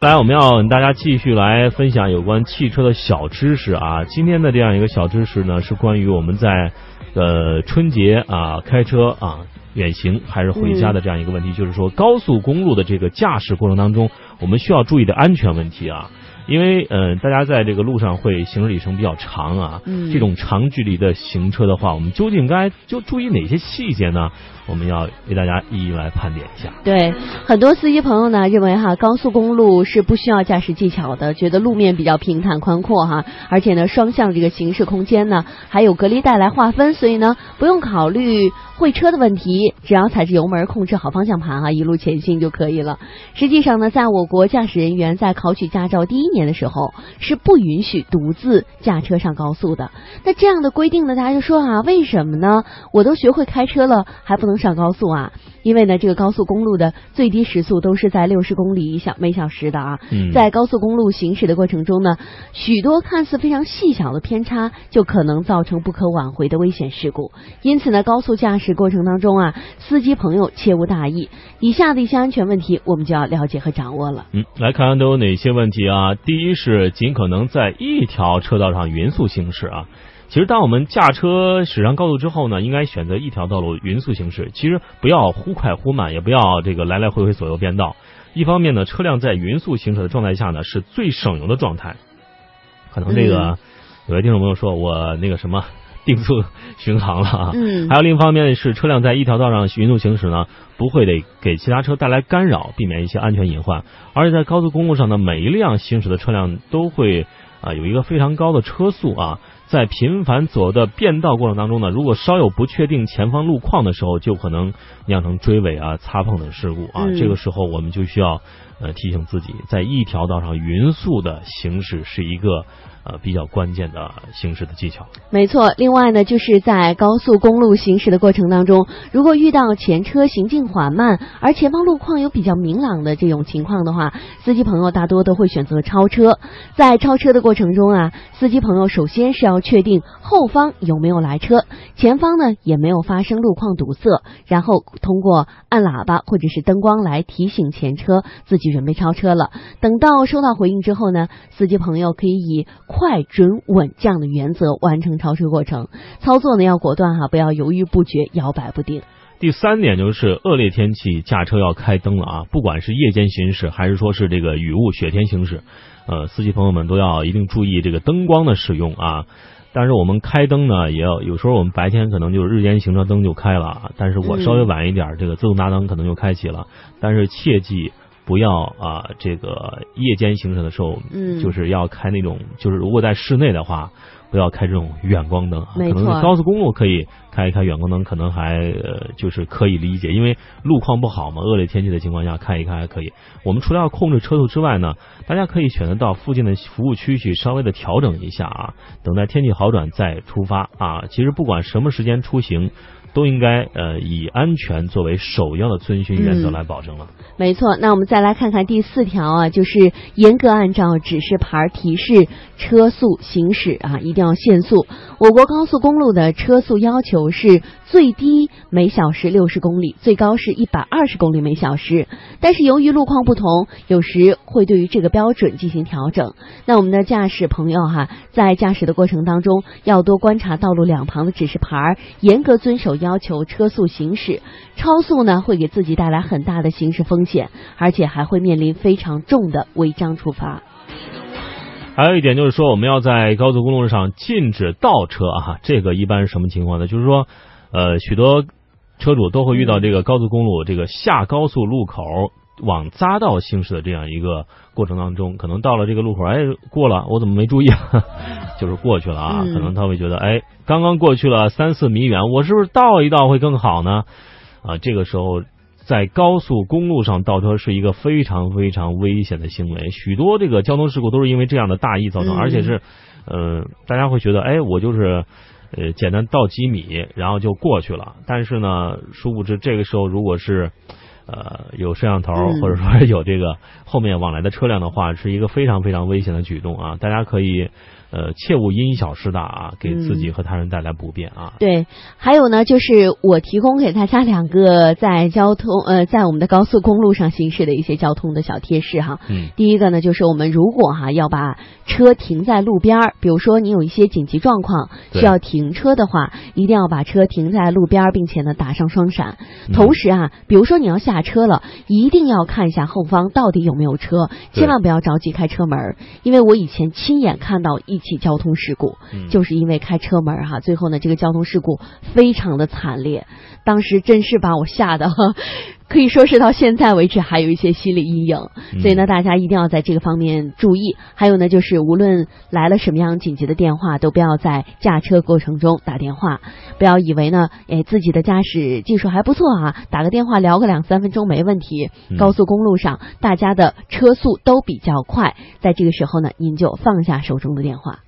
来，我们要跟大家继续来分享有关汽车的小知识啊。今天的这样一个小知识呢，是关于我们在呃春节啊开车啊远行还是回家的这样一个问题，就是说高速公路的这个驾驶过程当中，我们需要注意的安全问题啊。因为呃，大家在这个路上会行驶里程比较长啊，嗯这种长距离的行车的话，我们究竟该就注意哪些细节呢？我们要为大家一一来盘点一下。对，很多司机朋友呢认为哈，高速公路是不需要驾驶技巧的，觉得路面比较平坦宽阔哈，而且呢双向这个行驶空间呢还有隔离带来划分，所以呢不用考虑会车的问题，只要踩着油门控制好方向盘啊，一路前行就可以了。实际上呢，在我国驾驶人员在考取驾照第一年的时候是不允许独自驾车上高速的。那这样的规定呢，大家就说啊，为什么呢？我都学会开车了，还不能上高速啊？因为呢，这个高速公路的最低时速都是在六十公里小每小时的啊。嗯，在高速公路行驶的过程中呢，许多看似非常细小的偏差就可能造成不可挽回的危险事故。因此呢，高速驾驶过程当中啊，司机朋友切勿大意。以下的一些安全问题，我们就要了解和掌握了。嗯，来看看都有哪些问题啊？第一是尽可能在一条车道上匀速行驶啊。其实，当我们驾车驶上高速之后呢，应该选择一条道路匀速行驶。其实不要忽快忽慢，也不要这个来来回回左右变道。一方面呢，车辆在匀速行驶的状态下呢，是最省油的状态。可能这个、嗯有些听众朋友说我那个什么定速巡航了啊。嗯还有另一方面是，车辆在一条道上匀速行驶呢，不会得给其他车带来干扰，避免一些安全隐患。而且在高速公路上呢，每一辆行驶的车辆都会啊、有一个非常高的车速啊，在频繁左右的变道过程当中呢，如果稍有不确定前方路况的时候，就可能酿成追尾啊、擦碰等事故啊。嗯这个时候我们就需要呃提醒自己，在一条道上匀速的行驶是一个呃比较关键的行驶的技巧。没错，另外呢，就是在高速公路行驶的过程当中，如果遇到前车行进缓慢，而前方路况有比较明朗的这种情况的话，司机朋友大多都会选择超车。在超车的过程中啊，司机朋友首先是要确定后方有没有来车，前方呢也没有发生路况堵塞，然后通过按喇叭或者是灯光来提醒前车自己准备超车了。等到收到回应之后呢，司机朋友可以以快、准、稳这样的原则完成超车过程。操作呢要果断哈，不要犹豫不决、摇摆不定。第三点就是恶劣天气驾车要开灯了啊，不管是夜间行驶还是说是这个雨雾雪天行驶，呃，司机朋友们都要一定注意这个灯光的使用啊。但是我们开灯呢，也要有时候我们白天可能就是日间行车灯就开了啊，但是我稍微晚一点，这个自动大灯可能就开启了。但是切记不要啊，这个夜间行驶的时候，嗯就是要开那种，就是如果在室内的话，不要开这种远光灯啊，可能高速公路可以开一开远光灯，可能还呃就是可以理解，因为路况不好嘛，恶劣天气的情况下开一开还可以。我们除了要控制车速之外呢，大家可以选择到附近的服务区去稍微的调整一下啊，等待天气好转再出发啊。其实不管什么时间出行，都应该呃以安全作为首要的遵循原则来保证了。没错，那我们再来看看第四条啊，就是严格按照指示牌提示车速行驶啊，一定要限速。我国高速公路的车速要求是最低每小时六十公里，最高是一百二十公里每小时。但是由于路况不同，有时会对于这个标准进行调整。那我们的驾驶朋友哈，在驾驶的过程当中，要多观察道路两旁的指示牌，严格遵守要求车速行驶。超速呢，会给自己带来很大的行驶风险，而且还会面临非常重的违章处罚。还有一点就是说，我们要在高速公路上禁止倒车啊，这个一般是什么情况呢？就是说，呃，许多车主都会遇到这个高速公路这个下高速路口往匝道行驶的这样一个过程当中，可能到了这个路口，哎，过了，我怎么没注意啊？就是过去了啊，嗯可能他会觉得，哎，刚刚过去了三四米远，我是不是倒一倒会更好呢？啊，这个时候。在高速公路上倒车是一个非常非常危险的行为，许多这个交通事故都是因为这样的大意造成，嗯而且是，呃，大家会觉得，哎，我就是，呃，简单倒几米，然后就过去了。但是呢，殊不知这个时候如果是，呃，有摄像头嗯或者说有这个后面往来的车辆的话，是一个非常非常危险的举动啊！大家可以呃，切勿因小失大啊，给自己和他人带来不便啊。对，还有呢，就是我提供给大家两个在交通呃，在我们的高速公路上行驶的一些交通的小贴士哈。嗯，第一个呢，就是我们如果哈要把车停在路边儿，比如说你有一些紧急状况需要停车的话，一定要把车停在路边儿，并且呢打上双闪。同时啊，比如说你要下车了，一定要看一下后方到底有没有车，千万不要着急开车门，因为我以前亲眼看到一。一起交通事故，就是因为开车门哈，最后呢，这个交通事故非常的惨烈，当时真是把我吓得，可以说是到现在为止还有一些心理阴影。所以呢，大家一定要在这个方面注意。还有呢，就是无论来了什么样紧急的电话，都不要在驾车过程中打电话。不要以为呢，哎，自己的驾驶技术还不错啊，打个电话聊个两三分钟没问题。高速公路上大家的车速都比较快，在这个时候呢，您就放下手中的电话。